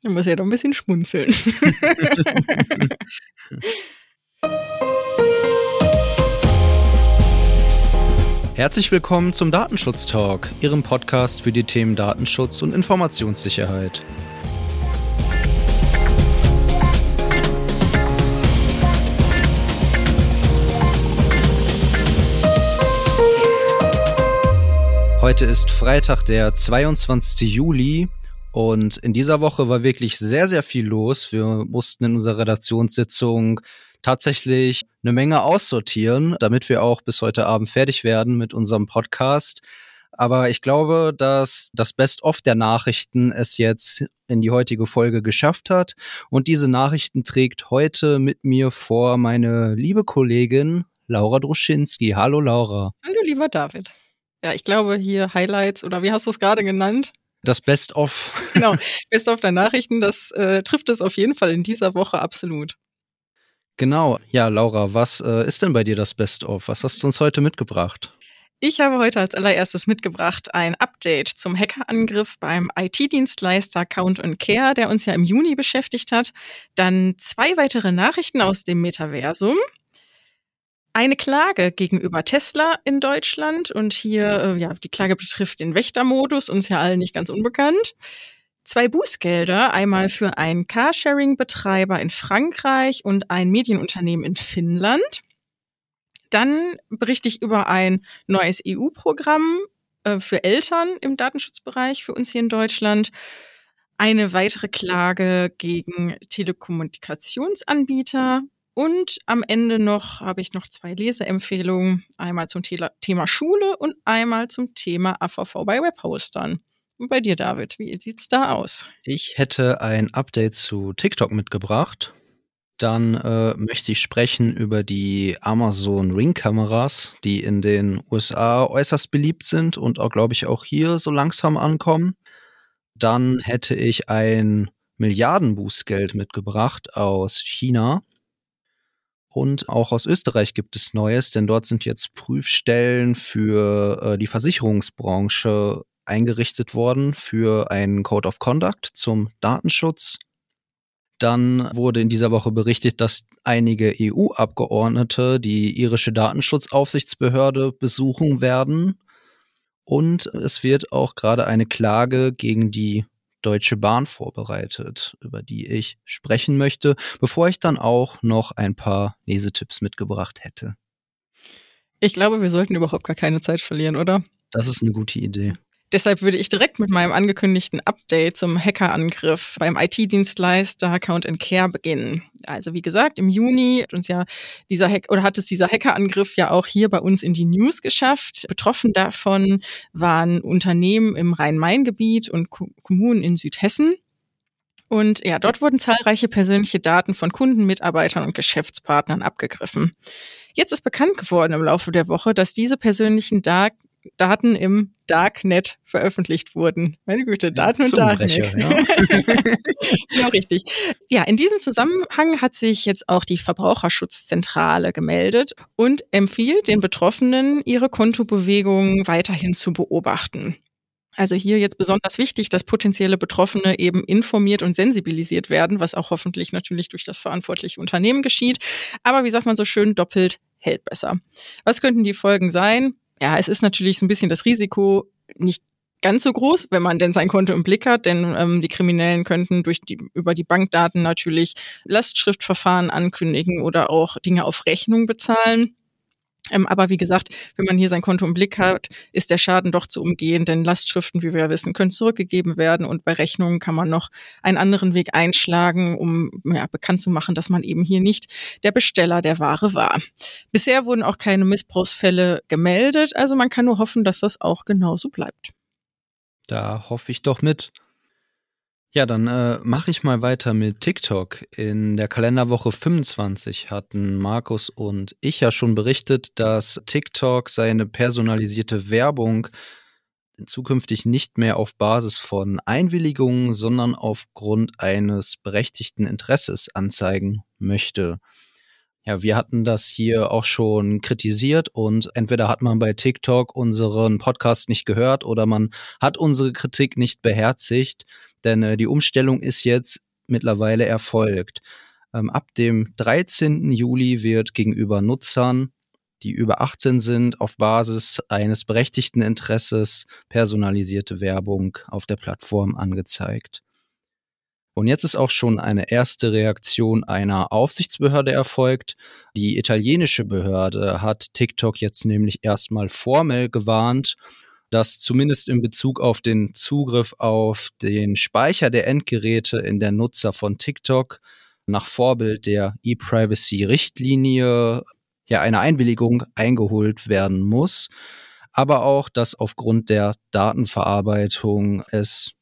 Da muss ja doch ein bisschen schmunzeln. Herzlich willkommen zum Datenschutz Talk, Ihrem Podcast für die Themen Datenschutz und Informationssicherheit. Heute ist Freitag, der 22. Juli und in dieser Woche war wirklich sehr, sehr viel los. Wir mussten in unserer Redaktionssitzung tatsächlich eine Menge aussortieren, damit wir auch bis heute Abend fertig werden mit unserem Podcast. Aber ich glaube, dass das Best-of der Nachrichten es jetzt in die heutige Folge geschafft hat. Und diese Nachrichten trägt heute mit mir vor meine liebe Kollegin Laura Druschinski. Hallo Laura. Hallo lieber David. Ja, ich glaube hier Highlights oder wie hast du es gerade genannt? Das Best-of. Genau, Best-of der Nachrichten, das äh, trifft es auf jeden Fall in dieser Woche absolut. Genau, ja, Laura, was äh, ist denn bei dir das Best-of? Was hast du uns heute mitgebracht? Ich habe heute als allererstes mitgebracht ein Update zum Hackerangriff beim IT-Dienstleister Count Care, der uns ja im Juni beschäftigt hat. Dann zwei weitere Nachrichten aus dem Metaversum eine Klage gegenüber Tesla in Deutschland und hier, äh, ja, die Klage betrifft den Wächtermodus, uns ja allen nicht ganz unbekannt. Zwei Bußgelder, einmal für einen Carsharing-Betreiber in Frankreich und ein Medienunternehmen in Finnland. Dann berichte ich über ein neues EU-Programm äh, für Eltern im Datenschutzbereich für uns hier in Deutschland. Eine weitere Klage gegen Telekommunikationsanbieter und am Ende noch habe ich noch zwei Leseempfehlungen. Einmal zum Thema Schule und einmal zum Thema AVV bei Webhostern. Und bei dir, David, wie sieht's da aus? Ich hätte ein Update zu TikTok mitgebracht. Dann äh, möchte ich sprechen über die Amazon Ring-Kameras, die in den USA äußerst beliebt sind und auch, glaube ich, auch hier so langsam ankommen. Dann hätte ich ein Milliardenbußgeld mitgebracht aus China und auch aus Österreich gibt es Neues, denn dort sind jetzt Prüfstellen für äh, die Versicherungsbranche eingerichtet worden für einen Code of Conduct zum Datenschutz. Dann wurde in dieser Woche berichtet, dass einige EU-Abgeordnete die irische Datenschutzaufsichtsbehörde besuchen werden. Und es wird auch gerade eine Klage gegen die Deutsche Bahn vorbereitet, über die ich sprechen möchte, bevor ich dann auch noch ein paar Lesetipps mitgebracht hätte. Ich glaube, wir sollten überhaupt gar keine Zeit verlieren, oder? Das ist eine gute Idee. Deshalb würde ich direkt mit meinem angekündigten Update zum Hackerangriff beim IT-Dienstleister Account Care beginnen. Also wie gesagt, im Juni hat uns ja dieser Hack oder hat es dieser Hackerangriff ja auch hier bei uns in die News geschafft. Betroffen davon waren Unternehmen im Rhein-Main-Gebiet und Kommunen in Südhessen. Und ja, dort wurden zahlreiche persönliche Daten von Kunden, Mitarbeitern und Geschäftspartnern abgegriffen. Jetzt ist bekannt geworden im Laufe der Woche, dass diese persönlichen Daten Daten im Darknet veröffentlicht wurden. Meine Güte, Daten und Darknet. Ja. genau richtig. Ja, in diesem Zusammenhang hat sich jetzt auch die Verbraucherschutzzentrale gemeldet und empfiehlt den Betroffenen, ihre Kontobewegungen weiterhin zu beobachten. Also hier jetzt besonders wichtig, dass potenzielle Betroffene eben informiert und sensibilisiert werden, was auch hoffentlich natürlich durch das verantwortliche Unternehmen geschieht. Aber wie sagt man so schön, doppelt hält besser. Was könnten die Folgen sein? Ja, es ist natürlich so ein bisschen das Risiko nicht ganz so groß, wenn man denn sein Konto im Blick hat, denn ähm, die Kriminellen könnten durch die, über die Bankdaten natürlich Lastschriftverfahren ankündigen oder auch Dinge auf Rechnung bezahlen. Ähm, aber wie gesagt, wenn man hier sein Konto im Blick hat, ist der Schaden doch zu umgehen, denn Lastschriften, wie wir ja wissen, können zurückgegeben werden und bei Rechnungen kann man noch einen anderen Weg einschlagen, um ja, bekannt zu machen, dass man eben hier nicht der Besteller der Ware war. Bisher wurden auch keine Missbrauchsfälle gemeldet, also man kann nur hoffen, dass das auch genauso bleibt. Da hoffe ich doch mit. Ja, dann äh, mache ich mal weiter mit TikTok. In der Kalenderwoche 25 hatten Markus und ich ja schon berichtet, dass TikTok seine personalisierte Werbung zukünftig nicht mehr auf Basis von Einwilligungen, sondern aufgrund eines berechtigten Interesses anzeigen möchte. Ja, wir hatten das hier auch schon kritisiert und entweder hat man bei TikTok unseren Podcast nicht gehört oder man hat unsere Kritik nicht beherzigt. Denn äh, die Umstellung ist jetzt mittlerweile erfolgt. Ähm, ab dem 13. Juli wird gegenüber Nutzern, die über 18 sind, auf Basis eines berechtigten Interesses personalisierte Werbung auf der Plattform angezeigt. Und jetzt ist auch schon eine erste Reaktion einer Aufsichtsbehörde erfolgt. Die italienische Behörde hat TikTok jetzt nämlich erstmal formell gewarnt, dass zumindest in Bezug auf den Zugriff auf den Speicher der Endgeräte in der Nutzer von TikTok nach Vorbild der E-Privacy-Richtlinie ja eine Einwilligung eingeholt werden muss, aber auch, dass aufgrund der Datenverarbeitung es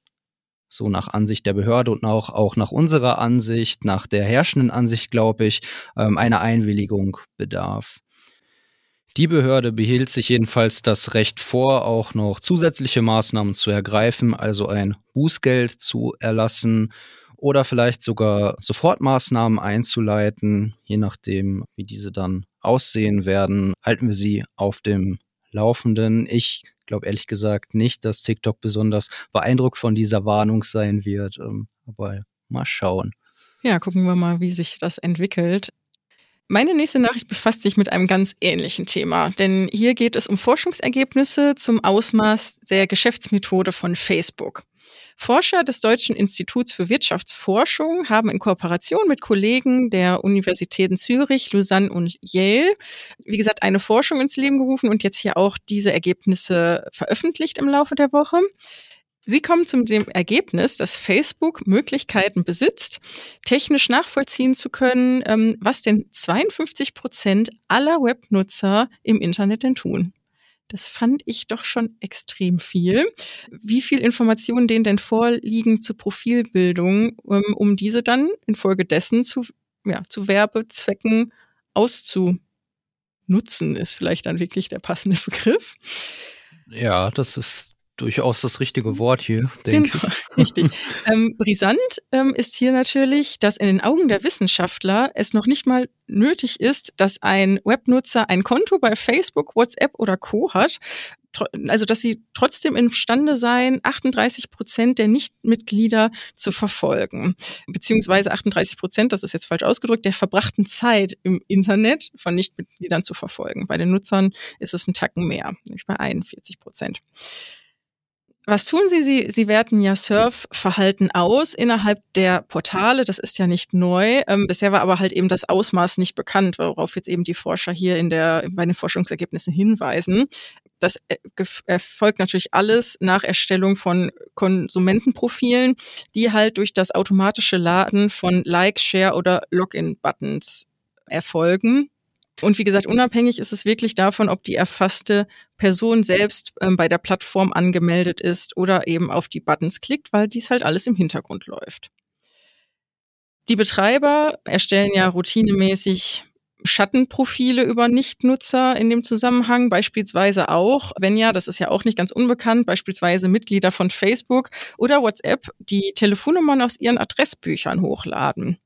so nach Ansicht der Behörde und auch, auch nach unserer Ansicht, nach der herrschenden Ansicht, glaube ich, ähm, eine Einwilligung bedarf. Die Behörde behielt sich jedenfalls das Recht vor, auch noch zusätzliche Maßnahmen zu ergreifen, also ein Bußgeld zu erlassen oder vielleicht sogar Sofortmaßnahmen einzuleiten, je nachdem, wie diese dann aussehen werden, halten wir sie auf dem Laufenden. Ich glaube ehrlich gesagt nicht, dass TikTok besonders beeindruckt von dieser Warnung sein wird. Ähm, aber mal schauen. Ja, gucken wir mal, wie sich das entwickelt. Meine nächste Nachricht befasst sich mit einem ganz ähnlichen Thema, denn hier geht es um Forschungsergebnisse zum Ausmaß der Geschäftsmethode von Facebook. Forscher des Deutschen Instituts für Wirtschaftsforschung haben in Kooperation mit Kollegen der Universitäten Zürich, Lausanne und Yale, wie gesagt, eine Forschung ins Leben gerufen und jetzt hier auch diese Ergebnisse veröffentlicht im Laufe der Woche. Sie kommen zum dem Ergebnis, dass Facebook Möglichkeiten besitzt, technisch nachvollziehen zu können, ähm, was denn 52 Prozent aller Webnutzer im Internet denn tun. Das fand ich doch schon extrem viel. Wie viel Informationen denen denn vorliegen zur Profilbildung, um, ähm, um diese dann infolgedessen zu, ja, zu Werbezwecken auszunutzen, ist vielleicht dann wirklich der passende Begriff. Ja, das ist durchaus das richtige Wort hier, denke genau, ich. Richtig. ähm, brisant ähm, ist hier natürlich, dass in den Augen der Wissenschaftler es noch nicht mal nötig ist, dass ein Webnutzer ein Konto bei Facebook, WhatsApp oder Co. hat, also dass sie trotzdem imstande seien, 38 Prozent der Nichtmitglieder zu verfolgen. Beziehungsweise 38 Prozent, das ist jetzt falsch ausgedrückt, der verbrachten Zeit im Internet von Nichtmitgliedern zu verfolgen. Bei den Nutzern ist es ein Tacken mehr, nämlich bei 41 Prozent. Was tun Sie? Sie, Sie werten ja Surfverhalten aus innerhalb der Portale. Das ist ja nicht neu. Ähm, bisher war aber halt eben das Ausmaß nicht bekannt, worauf jetzt eben die Forscher hier in der, bei den Forschungsergebnissen hinweisen. Das äh, erfolgt natürlich alles nach Erstellung von Konsumentenprofilen, die halt durch das automatische Laden von Like, Share oder Login-Buttons erfolgen. Und wie gesagt, unabhängig ist es wirklich davon, ob die erfasste Person selbst ähm, bei der Plattform angemeldet ist oder eben auf die Buttons klickt, weil dies halt alles im Hintergrund läuft. Die Betreiber erstellen ja routinemäßig Schattenprofile über Nichtnutzer in dem Zusammenhang, beispielsweise auch, wenn ja, das ist ja auch nicht ganz unbekannt, beispielsweise Mitglieder von Facebook oder WhatsApp, die Telefonnummern aus ihren Adressbüchern hochladen.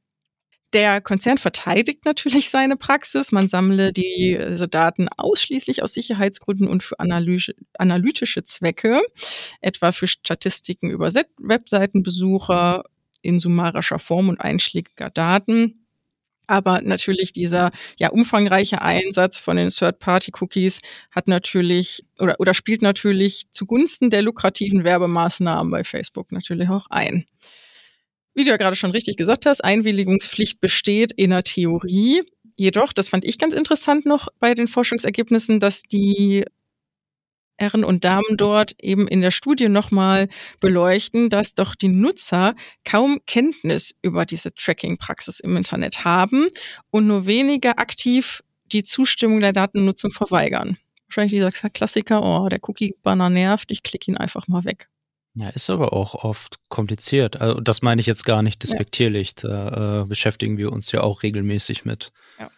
Der Konzern verteidigt natürlich seine Praxis. Man sammle diese Daten ausschließlich aus Sicherheitsgründen und für analytische Zwecke, etwa für Statistiken über Webseitenbesucher in summarischer Form und einschlägiger Daten. Aber natürlich dieser ja umfangreiche Einsatz von den Third-Party-Cookies hat natürlich oder, oder spielt natürlich zugunsten der lukrativen Werbemaßnahmen bei Facebook natürlich auch ein. Wie du ja gerade schon richtig gesagt hast, Einwilligungspflicht besteht in der Theorie. Jedoch, das fand ich ganz interessant noch bei den Forschungsergebnissen, dass die Herren und Damen dort eben in der Studie nochmal beleuchten, dass doch die Nutzer kaum Kenntnis über diese Tracking-Praxis im Internet haben und nur weniger aktiv die Zustimmung der Datennutzung verweigern. Wahrscheinlich dieser Klassiker, oh, der Cookie-Banner nervt, ich klicke ihn einfach mal weg. Ja, ist aber auch oft kompliziert. Also das meine ich jetzt gar nicht despektierlich. Ja. Da äh, beschäftigen wir uns ja auch regelmäßig mit. Ja.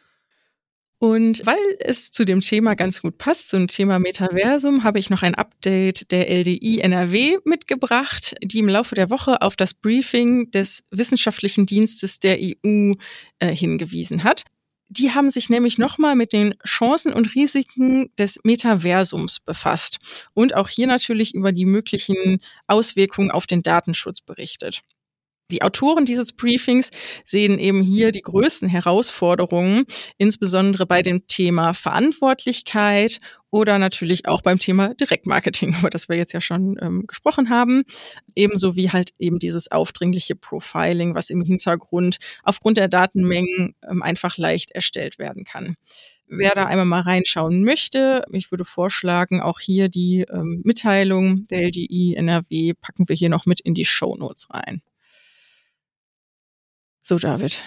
Und weil es zu dem Thema ganz gut passt, zum Thema Metaversum, habe ich noch ein Update der LDI NRW mitgebracht, die im Laufe der Woche auf das Briefing des Wissenschaftlichen Dienstes der EU äh, hingewiesen hat. Die haben sich nämlich nochmal mit den Chancen und Risiken des Metaversums befasst und auch hier natürlich über die möglichen Auswirkungen auf den Datenschutz berichtet. Die Autoren dieses Briefings sehen eben hier die größten Herausforderungen, insbesondere bei dem Thema Verantwortlichkeit oder natürlich auch beim Thema Direktmarketing, über das wir jetzt ja schon ähm, gesprochen haben. Ebenso wie halt eben dieses aufdringliche Profiling, was im Hintergrund aufgrund der Datenmengen ähm, einfach leicht erstellt werden kann. Wer da einmal mal reinschauen möchte, ich würde vorschlagen, auch hier die ähm, Mitteilung der LDI NRW packen wir hier noch mit in die Show Notes rein. So, David,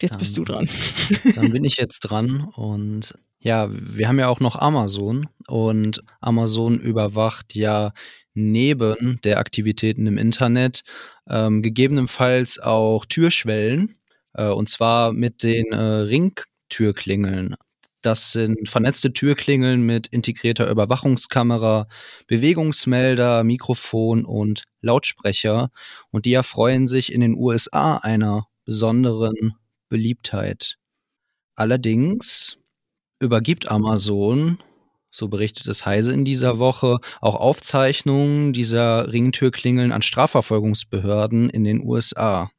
jetzt dann, bist du dran. Dann bin ich jetzt dran und ja, wir haben ja auch noch Amazon und Amazon überwacht ja neben der Aktivitäten im Internet ähm, gegebenenfalls auch Türschwellen äh, und zwar mit den äh, Ringtürklingeln. Das sind vernetzte Türklingeln mit integrierter Überwachungskamera, Bewegungsmelder, Mikrofon und Lautsprecher. Und die erfreuen sich in den USA einer besonderen Beliebtheit. Allerdings übergibt Amazon, so berichtet es Heise in dieser Woche, auch Aufzeichnungen dieser Ringtürklingeln an Strafverfolgungsbehörden in den USA.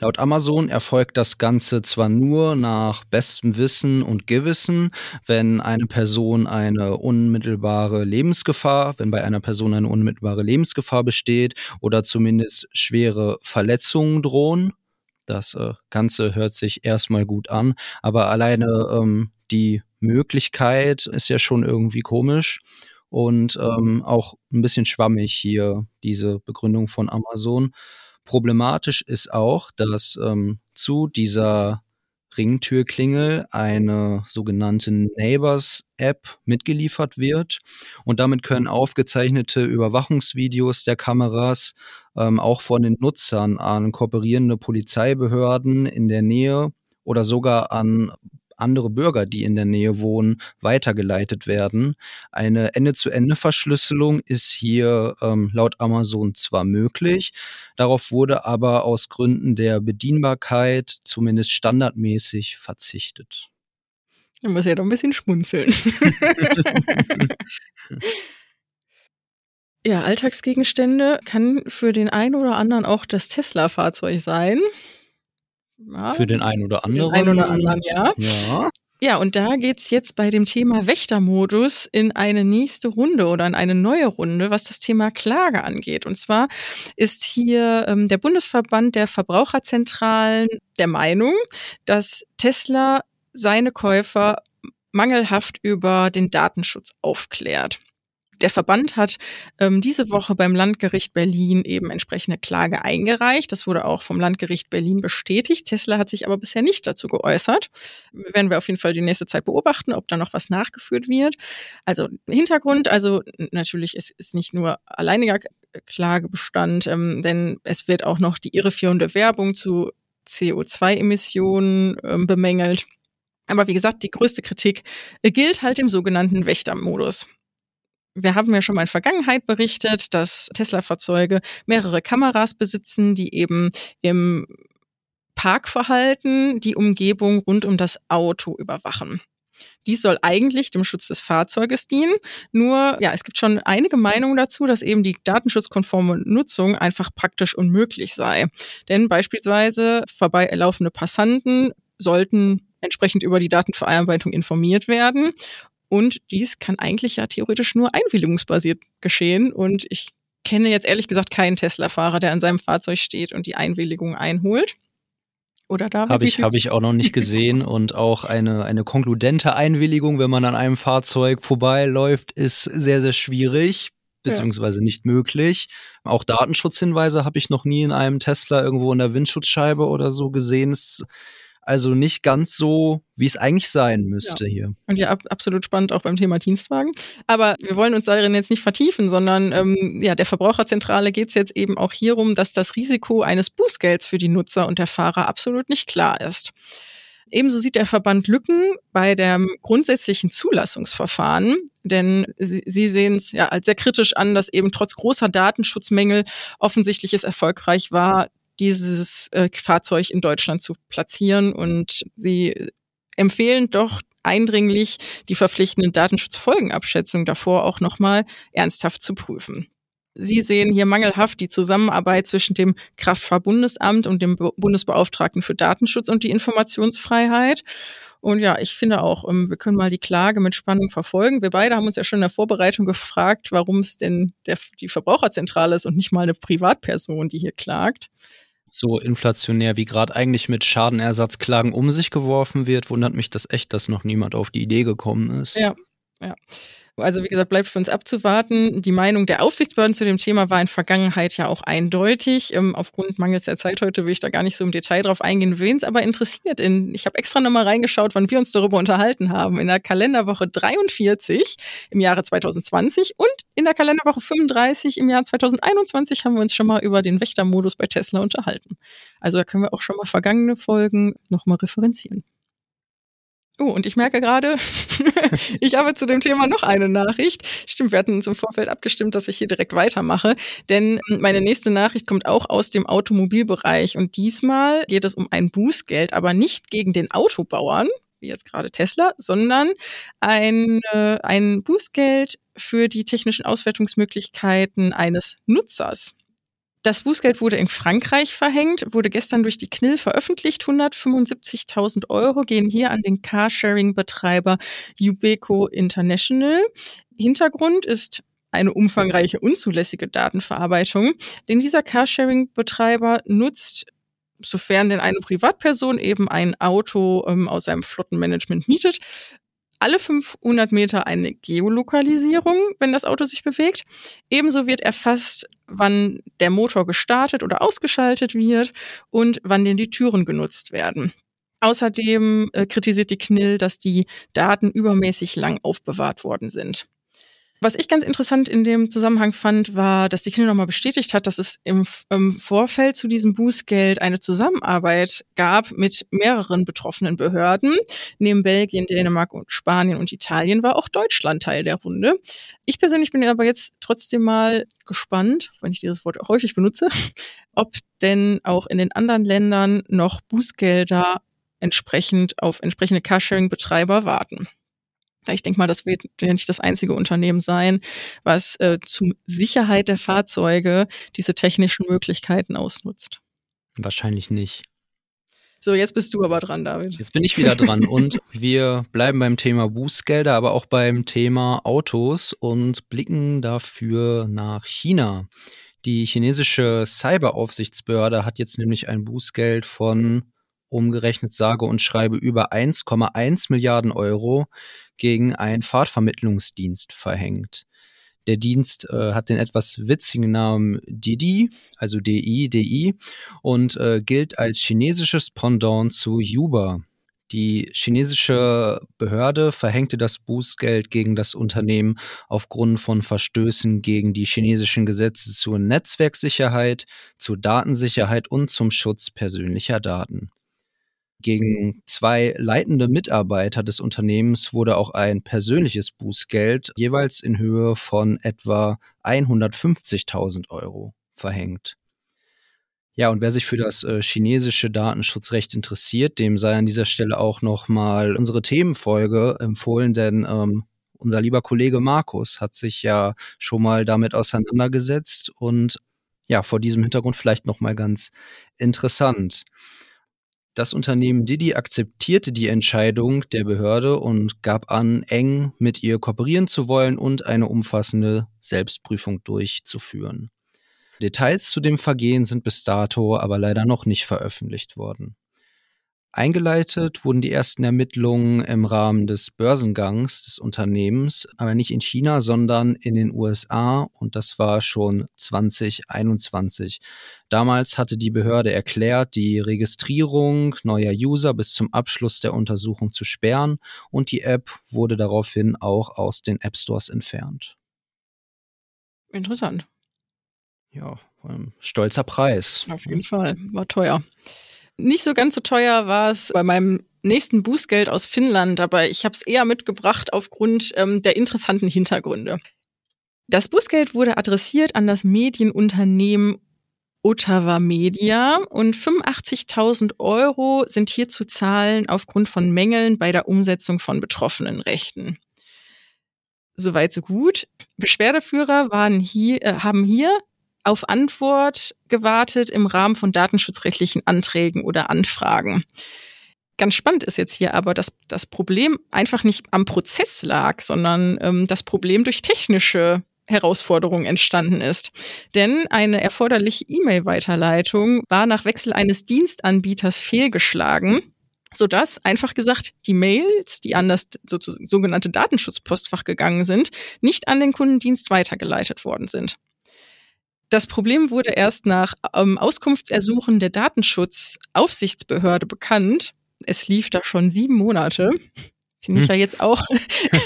Laut Amazon erfolgt das Ganze zwar nur nach bestem Wissen und Gewissen, wenn eine Person eine unmittelbare Lebensgefahr, wenn bei einer Person eine unmittelbare Lebensgefahr besteht oder zumindest schwere Verletzungen drohen. Das äh, Ganze hört sich erstmal gut an, aber alleine ähm, die Möglichkeit ist ja schon irgendwie komisch und ähm, auch ein bisschen schwammig hier diese Begründung von Amazon. Problematisch ist auch, dass ähm, zu dieser Ringtürklingel eine sogenannte Neighbors-App mitgeliefert wird. Und damit können aufgezeichnete Überwachungsvideos der Kameras ähm, auch von den Nutzern an kooperierende Polizeibehörden in der Nähe oder sogar an andere Bürger, die in der Nähe wohnen, weitergeleitet werden. Eine Ende-zu-Ende-Verschlüsselung ist hier ähm, laut Amazon zwar möglich, darauf wurde aber aus Gründen der Bedienbarkeit zumindest standardmäßig verzichtet. Ich muss ja doch ein bisschen schmunzeln. ja, Alltagsgegenstände kann für den einen oder anderen auch das Tesla-Fahrzeug sein. Ja, für den einen oder anderen. Den einen oder anderen, ja. Ja. Ja, und da geht's jetzt bei dem Thema Wächtermodus in eine nächste Runde oder in eine neue Runde, was das Thema Klage angeht. Und zwar ist hier ähm, der Bundesverband der Verbraucherzentralen der Meinung, dass Tesla seine Käufer mangelhaft über den Datenschutz aufklärt. Der Verband hat ähm, diese Woche beim Landgericht Berlin eben entsprechende Klage eingereicht. Das wurde auch vom Landgericht Berlin bestätigt. Tesla hat sich aber bisher nicht dazu geäußert. Werden wir auf jeden Fall die nächste Zeit beobachten, ob da noch was nachgeführt wird. Also Hintergrund, also natürlich ist, ist nicht nur alleiniger Klagebestand, ähm, denn es wird auch noch die irreführende Werbung zu CO2-Emissionen ähm, bemängelt. Aber wie gesagt, die größte Kritik gilt halt dem sogenannten Wächtermodus. Wir haben ja schon mal in Vergangenheit berichtet, dass Tesla-Fahrzeuge mehrere Kameras besitzen, die eben im Parkverhalten die Umgebung rund um das Auto überwachen. Dies soll eigentlich dem Schutz des Fahrzeuges dienen. Nur, ja, es gibt schon einige Meinungen dazu, dass eben die datenschutzkonforme Nutzung einfach praktisch unmöglich sei. Denn beispielsweise vorbeilaufende Passanten sollten entsprechend über die Datenverarbeitung informiert werden. Und dies kann eigentlich ja theoretisch nur einwilligungsbasiert geschehen. Und ich kenne jetzt ehrlich gesagt keinen Tesla-Fahrer, der an seinem Fahrzeug steht und die Einwilligung einholt. Oder da habe ich habe ich auch noch nicht gesehen und auch eine eine konkludente Einwilligung, wenn man an einem Fahrzeug vorbeiläuft, ist sehr sehr schwierig beziehungsweise nicht möglich. Auch Datenschutzhinweise habe ich noch nie in einem Tesla irgendwo in der Windschutzscheibe oder so gesehen. Es also nicht ganz so, wie es eigentlich sein müsste ja. hier. Und ja, ab, absolut spannend auch beim Thema Dienstwagen. Aber wir wollen uns darin jetzt nicht vertiefen, sondern ähm, ja, der Verbraucherzentrale geht es jetzt eben auch hierum, dass das Risiko eines Bußgelds für die Nutzer und der Fahrer absolut nicht klar ist. Ebenso sieht der Verband Lücken bei dem grundsätzlichen Zulassungsverfahren, denn sie, sie sehen es ja als sehr kritisch an, dass eben trotz großer Datenschutzmängel offensichtlich es erfolgreich war, dieses äh, Fahrzeug in Deutschland zu platzieren. Und sie empfehlen doch eindringlich, die verpflichtenden Datenschutzfolgenabschätzungen davor auch nochmal ernsthaft zu prüfen. Sie sehen hier mangelhaft die Zusammenarbeit zwischen dem Kraftfahrbundesamt und dem Bundesbeauftragten für Datenschutz und die Informationsfreiheit. Und ja, ich finde auch, ähm, wir können mal die Klage mit Spannung verfolgen. Wir beide haben uns ja schon in der Vorbereitung gefragt, warum es denn der, die Verbraucherzentrale ist und nicht mal eine Privatperson, die hier klagt. So inflationär, wie gerade eigentlich mit Schadenersatzklagen um sich geworfen wird, wundert mich das echt, dass noch niemand auf die Idee gekommen ist. Ja, ja. Also wie gesagt, bleibt für uns abzuwarten. Die Meinung der Aufsichtsbehörden zu dem Thema war in Vergangenheit ja auch eindeutig. Ähm, aufgrund mangels der Zeit heute will ich da gar nicht so im Detail drauf eingehen. Wen es aber interessiert, in, ich habe extra nochmal reingeschaut, wann wir uns darüber unterhalten haben. In der Kalenderwoche 43 im Jahre 2020 und in der Kalenderwoche 35 im Jahr 2021 haben wir uns schon mal über den Wächtermodus bei Tesla unterhalten. Also da können wir auch schon mal vergangene Folgen nochmal referenzieren. Oh, und ich merke gerade, ich habe zu dem Thema noch eine Nachricht. Stimmt, wir hatten uns im Vorfeld abgestimmt, dass ich hier direkt weitermache. Denn meine nächste Nachricht kommt auch aus dem Automobilbereich. Und diesmal geht es um ein Bußgeld, aber nicht gegen den Autobauern, wie jetzt gerade Tesla, sondern ein, äh, ein Bußgeld für die technischen Auswertungsmöglichkeiten eines Nutzers. Das Bußgeld wurde in Frankreich verhängt, wurde gestern durch die KNIL veröffentlicht. 175.000 Euro gehen hier an den Carsharing-Betreiber Ubeco International. Hintergrund ist eine umfangreiche unzulässige Datenverarbeitung, denn dieser Carsharing-Betreiber nutzt sofern denn eine Privatperson eben ein Auto ähm, aus seinem Flottenmanagement mietet, alle 500 Meter eine Geolokalisierung, wenn das Auto sich bewegt. Ebenso wird erfasst, wann der Motor gestartet oder ausgeschaltet wird und wann denn die Türen genutzt werden. Außerdem äh, kritisiert die KNIL, dass die Daten übermäßig lang aufbewahrt worden sind. Was ich ganz interessant in dem Zusammenhang fand, war, dass die Kinder nochmal bestätigt hat, dass es im, im, Vorfeld zu diesem Bußgeld eine Zusammenarbeit gab mit mehreren betroffenen Behörden. Neben Belgien, Dänemark und Spanien und Italien war auch Deutschland Teil der Runde. Ich persönlich bin aber jetzt trotzdem mal gespannt, wenn ich dieses Wort auch häufig benutze, ob denn auch in den anderen Ländern noch Bußgelder entsprechend auf entsprechende Carsharing-Betreiber warten. Ich denke mal, das wird ja nicht das einzige Unternehmen sein, was äh, zur Sicherheit der Fahrzeuge diese technischen Möglichkeiten ausnutzt. Wahrscheinlich nicht. So, jetzt bist du aber dran, David. Jetzt bin ich wieder dran und wir bleiben beim Thema Bußgelder, aber auch beim Thema Autos und blicken dafür nach China. Die chinesische Cyberaufsichtsbehörde hat jetzt nämlich ein Bußgeld von umgerechnet sage und schreibe über 1,1 Milliarden Euro gegen einen Fahrtvermittlungsdienst verhängt. Der Dienst äh, hat den etwas witzigen Namen Didi, also DI, DI, und äh, gilt als chinesisches Pendant zu Uber. Die chinesische Behörde verhängte das Bußgeld gegen das Unternehmen aufgrund von Verstößen gegen die chinesischen Gesetze zur Netzwerksicherheit, zur Datensicherheit und zum Schutz persönlicher Daten. Gegen zwei leitende Mitarbeiter des Unternehmens wurde auch ein persönliches Bußgeld jeweils in Höhe von etwa 150.000 Euro verhängt. Ja, und wer sich für das äh, chinesische Datenschutzrecht interessiert, dem sei an dieser Stelle auch nochmal unsere Themenfolge empfohlen, denn ähm, unser lieber Kollege Markus hat sich ja schon mal damit auseinandergesetzt und ja, vor diesem Hintergrund vielleicht nochmal ganz interessant. Das Unternehmen Didi akzeptierte die Entscheidung der Behörde und gab an, eng mit ihr kooperieren zu wollen und eine umfassende Selbstprüfung durchzuführen. Details zu dem Vergehen sind bis dato aber leider noch nicht veröffentlicht worden. Eingeleitet wurden die ersten Ermittlungen im Rahmen des Börsengangs des Unternehmens, aber nicht in China, sondern in den USA und das war schon 2021. Damals hatte die Behörde erklärt, die Registrierung neuer User bis zum Abschluss der Untersuchung zu sperren und die App wurde daraufhin auch aus den App Stores entfernt. Interessant. Ja, ein stolzer Preis. Auf jeden Fall, war teuer. Nicht so ganz so teuer war es bei meinem nächsten Bußgeld aus Finnland, aber ich habe es eher mitgebracht aufgrund ähm, der interessanten Hintergründe. Das Bußgeld wurde adressiert an das Medienunternehmen Ottawa Media und 85.000 Euro sind hier zu zahlen aufgrund von Mängeln bei der Umsetzung von Betroffenenrechten. Soweit so gut. Beschwerdeführer waren hier, äh, haben hier auf Antwort gewartet im Rahmen von datenschutzrechtlichen Anträgen oder Anfragen. Ganz spannend ist jetzt hier aber, dass das Problem einfach nicht am Prozess lag, sondern ähm, das Problem durch technische Herausforderungen entstanden ist. Denn eine erforderliche E-Mail-Weiterleitung war nach Wechsel eines Dienstanbieters fehlgeschlagen sodass einfach gesagt die Mails, die an das sogenannte Datenschutzpostfach gegangen sind, nicht an den Kundendienst weitergeleitet worden sind. Das Problem wurde erst nach ähm, Auskunftsersuchen der Datenschutzaufsichtsbehörde bekannt. Es lief da schon sieben Monate. Finde ich hm. ja jetzt auch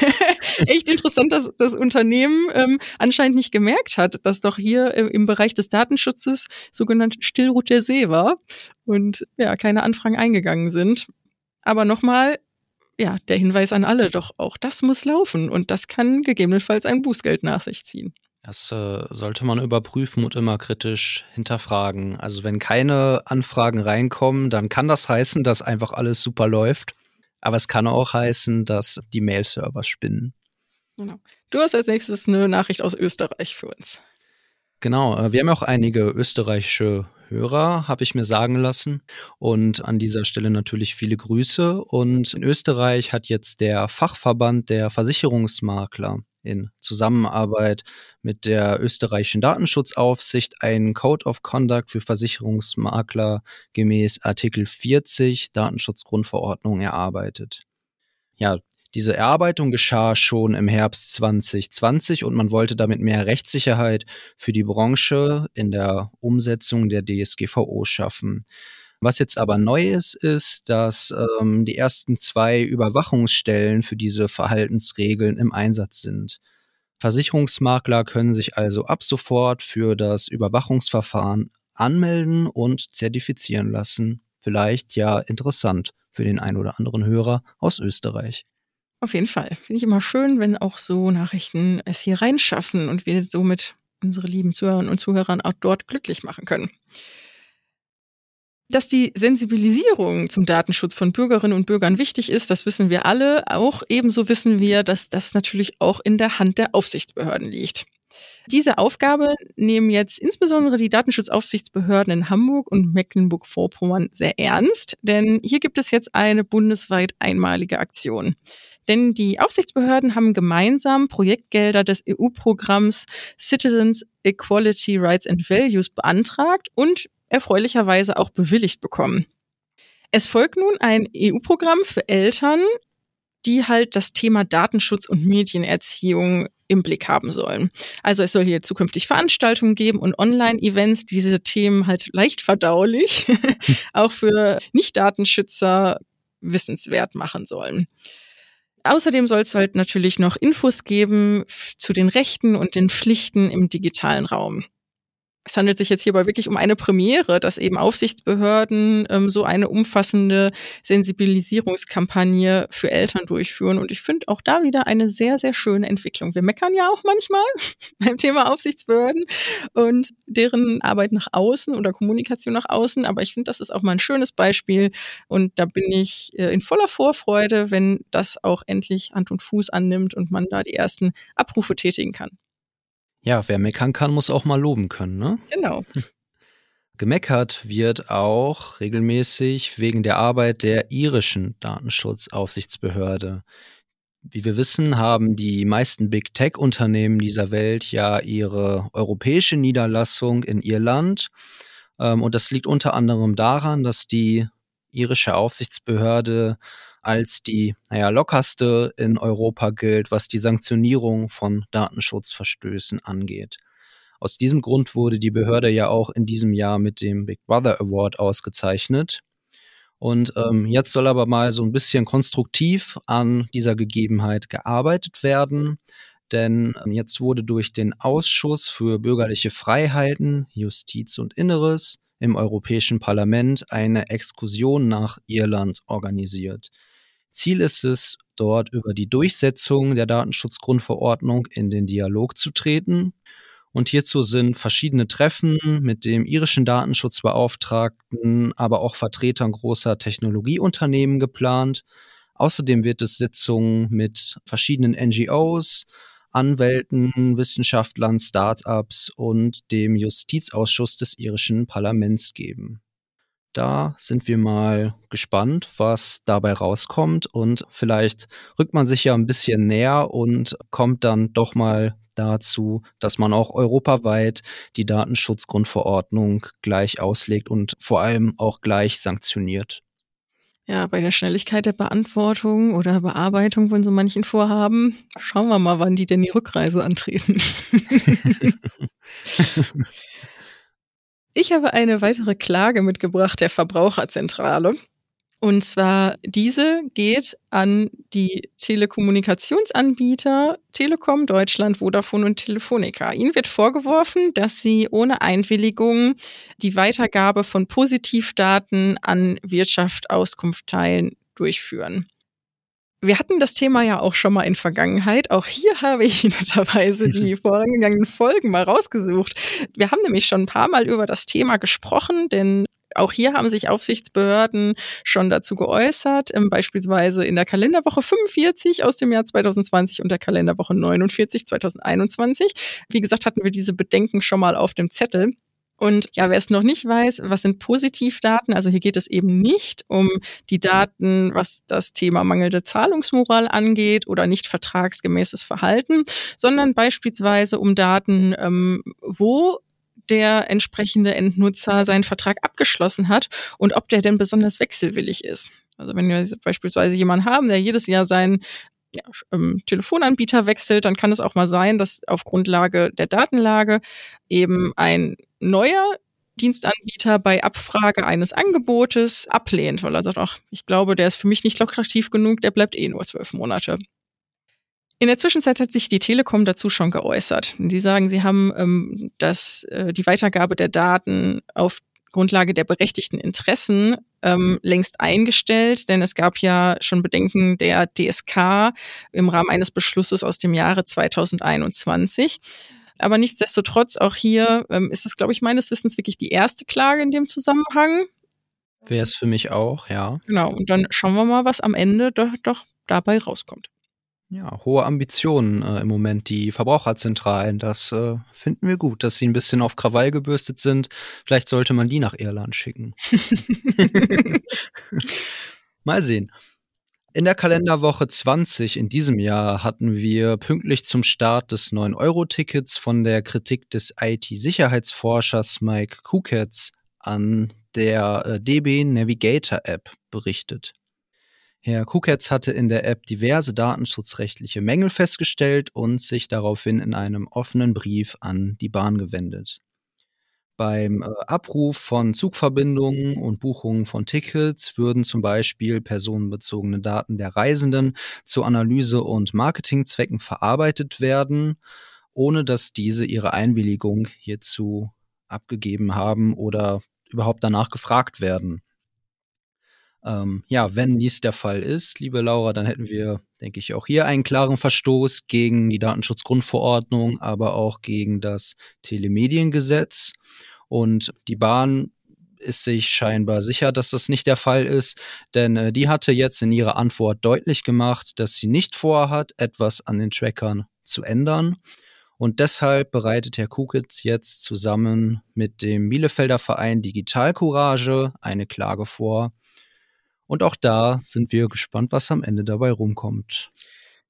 echt interessant, dass das Unternehmen ähm, anscheinend nicht gemerkt hat, dass doch hier äh, im Bereich des Datenschutzes sogenannt Stillrut der See war und ja, keine Anfragen eingegangen sind. Aber nochmal, ja, der Hinweis an alle, doch auch das muss laufen und das kann gegebenenfalls ein Bußgeld nach sich ziehen. Das äh, sollte man überprüfen und immer kritisch hinterfragen. Also wenn keine Anfragen reinkommen, dann kann das heißen, dass einfach alles super läuft. Aber es kann auch heißen, dass die Mail-Server spinnen. Genau. Du hast als nächstes eine Nachricht aus Österreich für uns. Genau, äh, wir haben auch einige österreichische Hörer, habe ich mir sagen lassen. Und an dieser Stelle natürlich viele Grüße. Und in Österreich hat jetzt der Fachverband der Versicherungsmakler in Zusammenarbeit mit der österreichischen Datenschutzaufsicht einen Code of Conduct für Versicherungsmakler gemäß Artikel 40 Datenschutzgrundverordnung erarbeitet. Ja, diese Erarbeitung geschah schon im Herbst 2020 und man wollte damit mehr Rechtssicherheit für die Branche in der Umsetzung der DSGVO schaffen. Was jetzt aber neu ist, ist, dass ähm, die ersten zwei Überwachungsstellen für diese Verhaltensregeln im Einsatz sind. Versicherungsmakler können sich also ab sofort für das Überwachungsverfahren anmelden und zertifizieren lassen. Vielleicht ja interessant für den einen oder anderen Hörer aus Österreich. Auf jeden Fall. Finde ich immer schön, wenn auch so Nachrichten es hier reinschaffen und wir somit unsere lieben Zuhörerinnen und Zuhörer auch dort glücklich machen können. Dass die Sensibilisierung zum Datenschutz von Bürgerinnen und Bürgern wichtig ist, das wissen wir alle. Auch ebenso wissen wir, dass das natürlich auch in der Hand der Aufsichtsbehörden liegt. Diese Aufgabe nehmen jetzt insbesondere die Datenschutzaufsichtsbehörden in Hamburg und Mecklenburg-Vorpommern sehr ernst, denn hier gibt es jetzt eine bundesweit einmalige Aktion. Denn die Aufsichtsbehörden haben gemeinsam Projektgelder des EU-Programms Citizens Equality Rights and Values beantragt und erfreulicherweise auch bewilligt bekommen. Es folgt nun ein EU-Programm für Eltern, die halt das Thema Datenschutz und Medienerziehung im Blick haben sollen. Also es soll hier zukünftig Veranstaltungen geben und Online-Events, die diese Themen halt leicht verdaulich auch für Nicht-Datenschützer wissenswert machen sollen. Außerdem soll es halt natürlich noch Infos geben zu den Rechten und den Pflichten im digitalen Raum es handelt sich jetzt hierbei wirklich um eine Premiere, dass eben Aufsichtsbehörden ähm, so eine umfassende Sensibilisierungskampagne für Eltern durchführen. Und ich finde auch da wieder eine sehr, sehr schöne Entwicklung. Wir meckern ja auch manchmal beim Thema Aufsichtsbehörden und deren Arbeit nach außen oder Kommunikation nach außen. Aber ich finde, das ist auch mal ein schönes Beispiel. Und da bin ich äh, in voller Vorfreude, wenn das auch endlich Hand und Fuß annimmt und man da die ersten Abrufe tätigen kann. Ja, wer meckern kann, muss auch mal loben können, ne? Genau. Gemeckert wird auch regelmäßig wegen der Arbeit der irischen Datenschutzaufsichtsbehörde. Wie wir wissen, haben die meisten Big Tech-Unternehmen dieser Welt ja ihre europäische Niederlassung in Irland. Ähm, und das liegt unter anderem daran, dass die irische Aufsichtsbehörde als die naja, lockerste in Europa gilt, was die Sanktionierung von Datenschutzverstößen angeht. Aus diesem Grund wurde die Behörde ja auch in diesem Jahr mit dem Big Brother Award ausgezeichnet. Und ähm, jetzt soll aber mal so ein bisschen konstruktiv an dieser Gegebenheit gearbeitet werden. Denn ähm, jetzt wurde durch den Ausschuss für bürgerliche Freiheiten, Justiz und Inneres im Europäischen Parlament eine Exkursion nach Irland organisiert. Ziel ist es, dort über die Durchsetzung der Datenschutzgrundverordnung in den Dialog zu treten. Und hierzu sind verschiedene Treffen mit dem irischen Datenschutzbeauftragten, aber auch Vertretern großer Technologieunternehmen geplant. Außerdem wird es Sitzungen mit verschiedenen NGOs, Anwälten, Wissenschaftlern, Start-ups und dem Justizausschuss des irischen Parlaments geben. Da sind wir mal gespannt, was dabei rauskommt und vielleicht rückt man sich ja ein bisschen näher und kommt dann doch mal dazu, dass man auch europaweit die Datenschutzgrundverordnung gleich auslegt und vor allem auch gleich sanktioniert. Ja, bei der Schnelligkeit der Beantwortung oder Bearbeitung von so manchen Vorhaben, schauen wir mal, wann die denn die Rückreise antreten. ich habe eine weitere Klage mitgebracht der Verbraucherzentrale. Und zwar diese geht an die Telekommunikationsanbieter Telekom Deutschland, Vodafone und Telefonica. Ihnen wird vorgeworfen, dass sie ohne Einwilligung die Weitergabe von Positivdaten an Wirtschaft Auskunft teilen durchführen. Wir hatten das Thema ja auch schon mal in Vergangenheit. Auch hier habe ich netterweise die vorangegangenen Folgen mal rausgesucht. Wir haben nämlich schon ein paar Mal über das Thema gesprochen, denn auch hier haben sich Aufsichtsbehörden schon dazu geäußert, ähm, beispielsweise in der Kalenderwoche 45 aus dem Jahr 2020 und der Kalenderwoche 49 2021. Wie gesagt, hatten wir diese Bedenken schon mal auf dem Zettel. Und ja, wer es noch nicht weiß, was sind Positivdaten? Also hier geht es eben nicht um die Daten, was das Thema mangelnde Zahlungsmoral angeht oder nicht vertragsgemäßes Verhalten, sondern beispielsweise um Daten, ähm, wo der entsprechende Endnutzer seinen Vertrag abgeschlossen hat und ob der denn besonders wechselwillig ist. Also wenn wir beispielsweise jemanden haben, der jedes Jahr seinen ja, ähm, Telefonanbieter wechselt, dann kann es auch mal sein, dass auf Grundlage der Datenlage eben ein neuer Dienstanbieter bei Abfrage eines Angebotes ablehnt, weil er sagt, ach, ich glaube, der ist für mich nicht lukrativ genug, der bleibt eh nur zwölf Monate. In der Zwischenzeit hat sich die Telekom dazu schon geäußert. Sie sagen, sie haben ähm, das, äh, die Weitergabe der Daten auf Grundlage der berechtigten Interessen ähm, längst eingestellt, denn es gab ja schon Bedenken der DSK im Rahmen eines Beschlusses aus dem Jahre 2021. Aber nichtsdestotrotz, auch hier ähm, ist das, glaube ich, meines Wissens wirklich die erste Klage in dem Zusammenhang. Wäre es für mich auch, ja. Genau, und dann schauen wir mal, was am Ende doch, doch dabei rauskommt. Ja, hohe Ambitionen äh, im Moment, die Verbraucherzentralen. Das äh, finden wir gut, dass sie ein bisschen auf Krawall gebürstet sind. Vielleicht sollte man die nach Irland schicken. Mal sehen. In der Kalenderwoche 20 in diesem Jahr hatten wir pünktlich zum Start des 9-Euro-Tickets von der Kritik des IT-Sicherheitsforschers Mike Kuketz an der äh, DB Navigator App berichtet. Herr Kuketz hatte in der App diverse datenschutzrechtliche Mängel festgestellt und sich daraufhin in einem offenen Brief an die Bahn gewendet. Beim äh, Abruf von Zugverbindungen und Buchungen von Tickets würden zum Beispiel personenbezogene Daten der Reisenden zu Analyse- und Marketingzwecken verarbeitet werden, ohne dass diese ihre Einwilligung hierzu abgegeben haben oder überhaupt danach gefragt werden. Ähm, ja, wenn dies der Fall ist, liebe Laura, dann hätten wir, denke ich, auch hier einen klaren Verstoß gegen die Datenschutzgrundverordnung, aber auch gegen das Telemediengesetz. Und die Bahn ist sich scheinbar sicher, dass das nicht der Fall ist, denn äh, die hatte jetzt in ihrer Antwort deutlich gemacht, dass sie nicht vorhat, etwas an den Trackern zu ändern. Und deshalb bereitet Herr Kukitz jetzt zusammen mit dem Bielefelder Verein Digital Courage eine Klage vor, und auch da sind wir gespannt, was am Ende dabei rumkommt.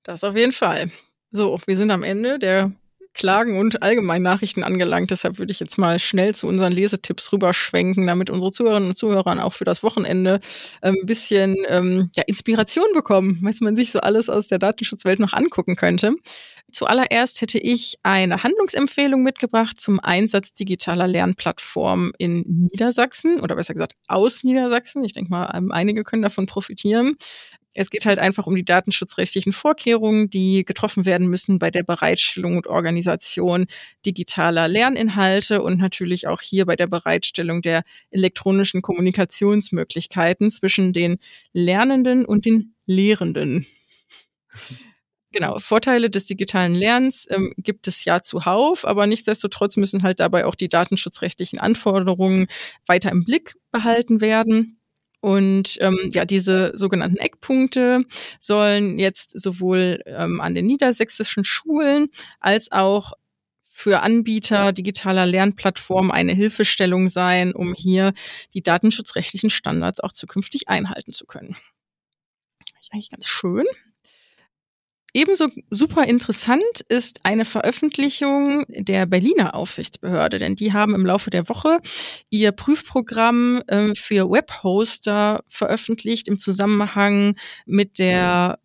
Das auf jeden Fall. So, wir sind am Ende der Klagen und allgemeinen Nachrichten angelangt. Deshalb würde ich jetzt mal schnell zu unseren Lesetipps rüberschwenken, damit unsere Zuhörerinnen und Zuhörer auch für das Wochenende ähm, ein bisschen ähm, ja, Inspiration bekommen, was man sich so alles aus der Datenschutzwelt noch angucken könnte. Zuallererst hätte ich eine Handlungsempfehlung mitgebracht zum Einsatz digitaler Lernplattformen in Niedersachsen oder besser gesagt aus Niedersachsen. Ich denke mal, ähm, einige können davon profitieren. Es geht halt einfach um die datenschutzrechtlichen Vorkehrungen, die getroffen werden müssen bei der Bereitstellung und Organisation digitaler Lerninhalte und natürlich auch hier bei der Bereitstellung der elektronischen Kommunikationsmöglichkeiten zwischen den Lernenden und den Lehrenden. Genau, Vorteile des digitalen Lernens ähm, gibt es ja zuhauf, aber nichtsdestotrotz müssen halt dabei auch die datenschutzrechtlichen Anforderungen weiter im Blick behalten werden. Und ähm, ja, diese sogenannten Eckpunkte sollen jetzt sowohl ähm, an den niedersächsischen Schulen als auch für Anbieter digitaler Lernplattformen eine Hilfestellung sein, um hier die datenschutzrechtlichen Standards auch zukünftig einhalten zu können. Eigentlich ganz schön. Ebenso super interessant ist eine Veröffentlichung der Berliner Aufsichtsbehörde, denn die haben im Laufe der Woche ihr Prüfprogramm äh, für Webhoster veröffentlicht im Zusammenhang mit der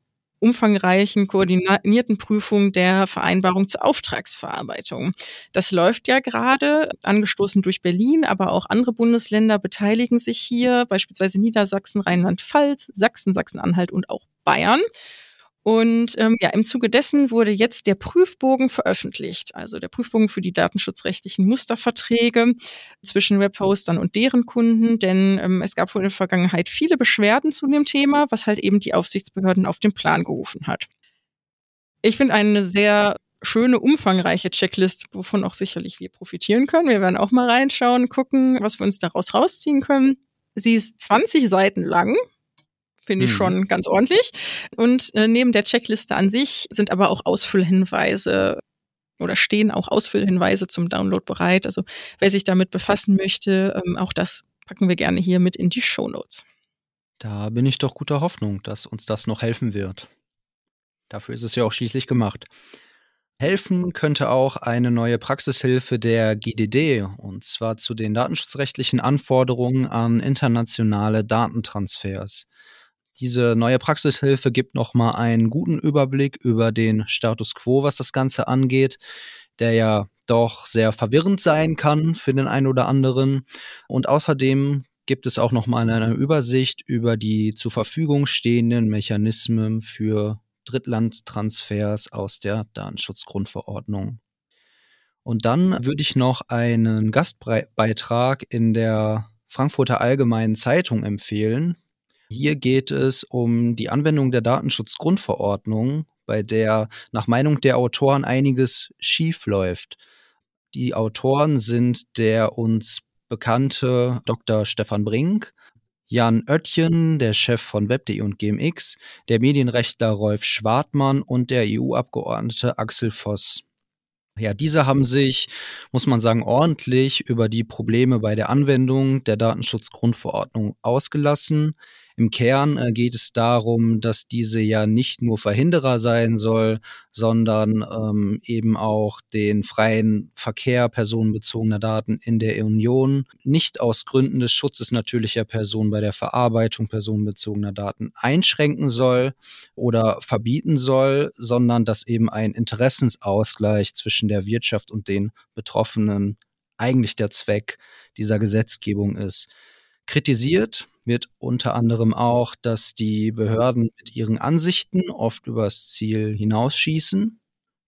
umfangreichen, koordinierten Prüfung der Vereinbarung zur Auftragsverarbeitung. Das läuft ja gerade, angestoßen durch Berlin, aber auch andere Bundesländer beteiligen sich hier, beispielsweise Niedersachsen, Rheinland-Pfalz, Sachsen, Sachsen-Anhalt und auch Bayern. Und ähm, ja, im Zuge dessen wurde jetzt der Prüfbogen veröffentlicht, also der Prüfbogen für die datenschutzrechtlichen Musterverträge zwischen Webhostern und deren Kunden, denn ähm, es gab wohl in der Vergangenheit viele Beschwerden zu dem Thema, was halt eben die Aufsichtsbehörden auf den Plan gerufen hat. Ich finde eine sehr schöne, umfangreiche Checklist, wovon auch sicherlich wir profitieren können. Wir werden auch mal reinschauen, gucken, was wir uns daraus rausziehen können. Sie ist 20 Seiten lang, Finde ich mhm. schon ganz ordentlich. Und äh, neben der Checkliste an sich sind aber auch Ausfüllhinweise oder stehen auch Ausfüllhinweise zum Download bereit. Also wer sich damit befassen möchte, ähm, auch das packen wir gerne hier mit in die Show Notes. Da bin ich doch guter Hoffnung, dass uns das noch helfen wird. Dafür ist es ja auch schließlich gemacht. Helfen könnte auch eine neue Praxishilfe der GDD, und zwar zu den datenschutzrechtlichen Anforderungen an internationale Datentransfers. Diese neue Praxishilfe gibt nochmal einen guten Überblick über den Status quo, was das Ganze angeht, der ja doch sehr verwirrend sein kann für den einen oder anderen. Und außerdem gibt es auch nochmal eine Übersicht über die zur Verfügung stehenden Mechanismen für Drittlandtransfers aus der Datenschutzgrundverordnung. Und dann würde ich noch einen Gastbeitrag in der Frankfurter Allgemeinen Zeitung empfehlen. Hier geht es um die Anwendung der Datenschutzgrundverordnung, bei der nach Meinung der Autoren einiges schief läuft. Die Autoren sind der uns bekannte Dr. Stefan Brink, Jan Oettchen, der Chef von Web.de und GMX, der Medienrechtler Rolf Schwartmann und der EU-Abgeordnete Axel Voss. Ja, diese haben sich, muss man sagen, ordentlich über die Probleme bei der Anwendung der Datenschutzgrundverordnung ausgelassen. Im Kern äh, geht es darum, dass diese ja nicht nur Verhinderer sein soll, sondern ähm, eben auch den freien Verkehr personenbezogener Daten in der Union nicht aus Gründen des Schutzes natürlicher Personen bei der Verarbeitung personenbezogener Daten einschränken soll oder verbieten soll, sondern dass eben ein Interessensausgleich zwischen der Wirtschaft und den Betroffenen eigentlich der Zweck dieser Gesetzgebung ist. Kritisiert wird unter anderem auch, dass die Behörden mit ihren Ansichten oft übers Ziel hinausschießen.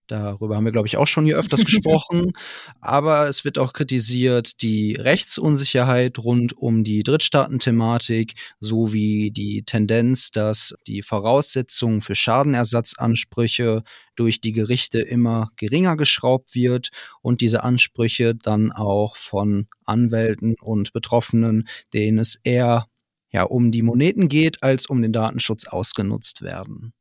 Darüber haben wir, glaube ich, auch schon hier öfters gesprochen. Aber es wird auch kritisiert die Rechtsunsicherheit rund um die Drittstaatenthematik sowie die Tendenz, dass die Voraussetzungen für Schadenersatzansprüche durch die Gerichte immer geringer geschraubt wird und diese Ansprüche dann auch von Anwälten und Betroffenen, denen es eher ja, um die Moneten geht, als um den Datenschutz ausgenutzt werden.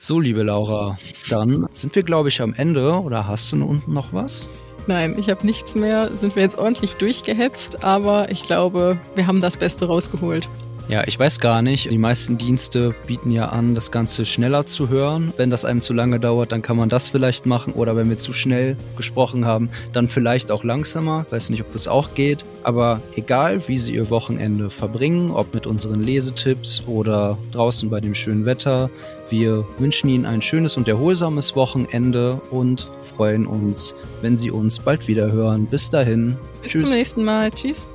So, liebe Laura, dann sind wir, glaube ich, am Ende. Oder hast du unten noch was? Nein, ich habe nichts mehr. Sind wir jetzt ordentlich durchgehetzt, aber ich glaube, wir haben das Beste rausgeholt. Ja, ich weiß gar nicht. Die meisten Dienste bieten ja an, das Ganze schneller zu hören. Wenn das einem zu lange dauert, dann kann man das vielleicht machen. Oder wenn wir zu schnell gesprochen haben, dann vielleicht auch langsamer. Weiß nicht, ob das auch geht. Aber egal, wie Sie Ihr Wochenende verbringen, ob mit unseren Lesetipps oder draußen bei dem schönen Wetter, wir wünschen Ihnen ein schönes und erholsames Wochenende und freuen uns, wenn Sie uns bald wieder hören. Bis dahin. Bis Tschüss. zum nächsten Mal. Tschüss.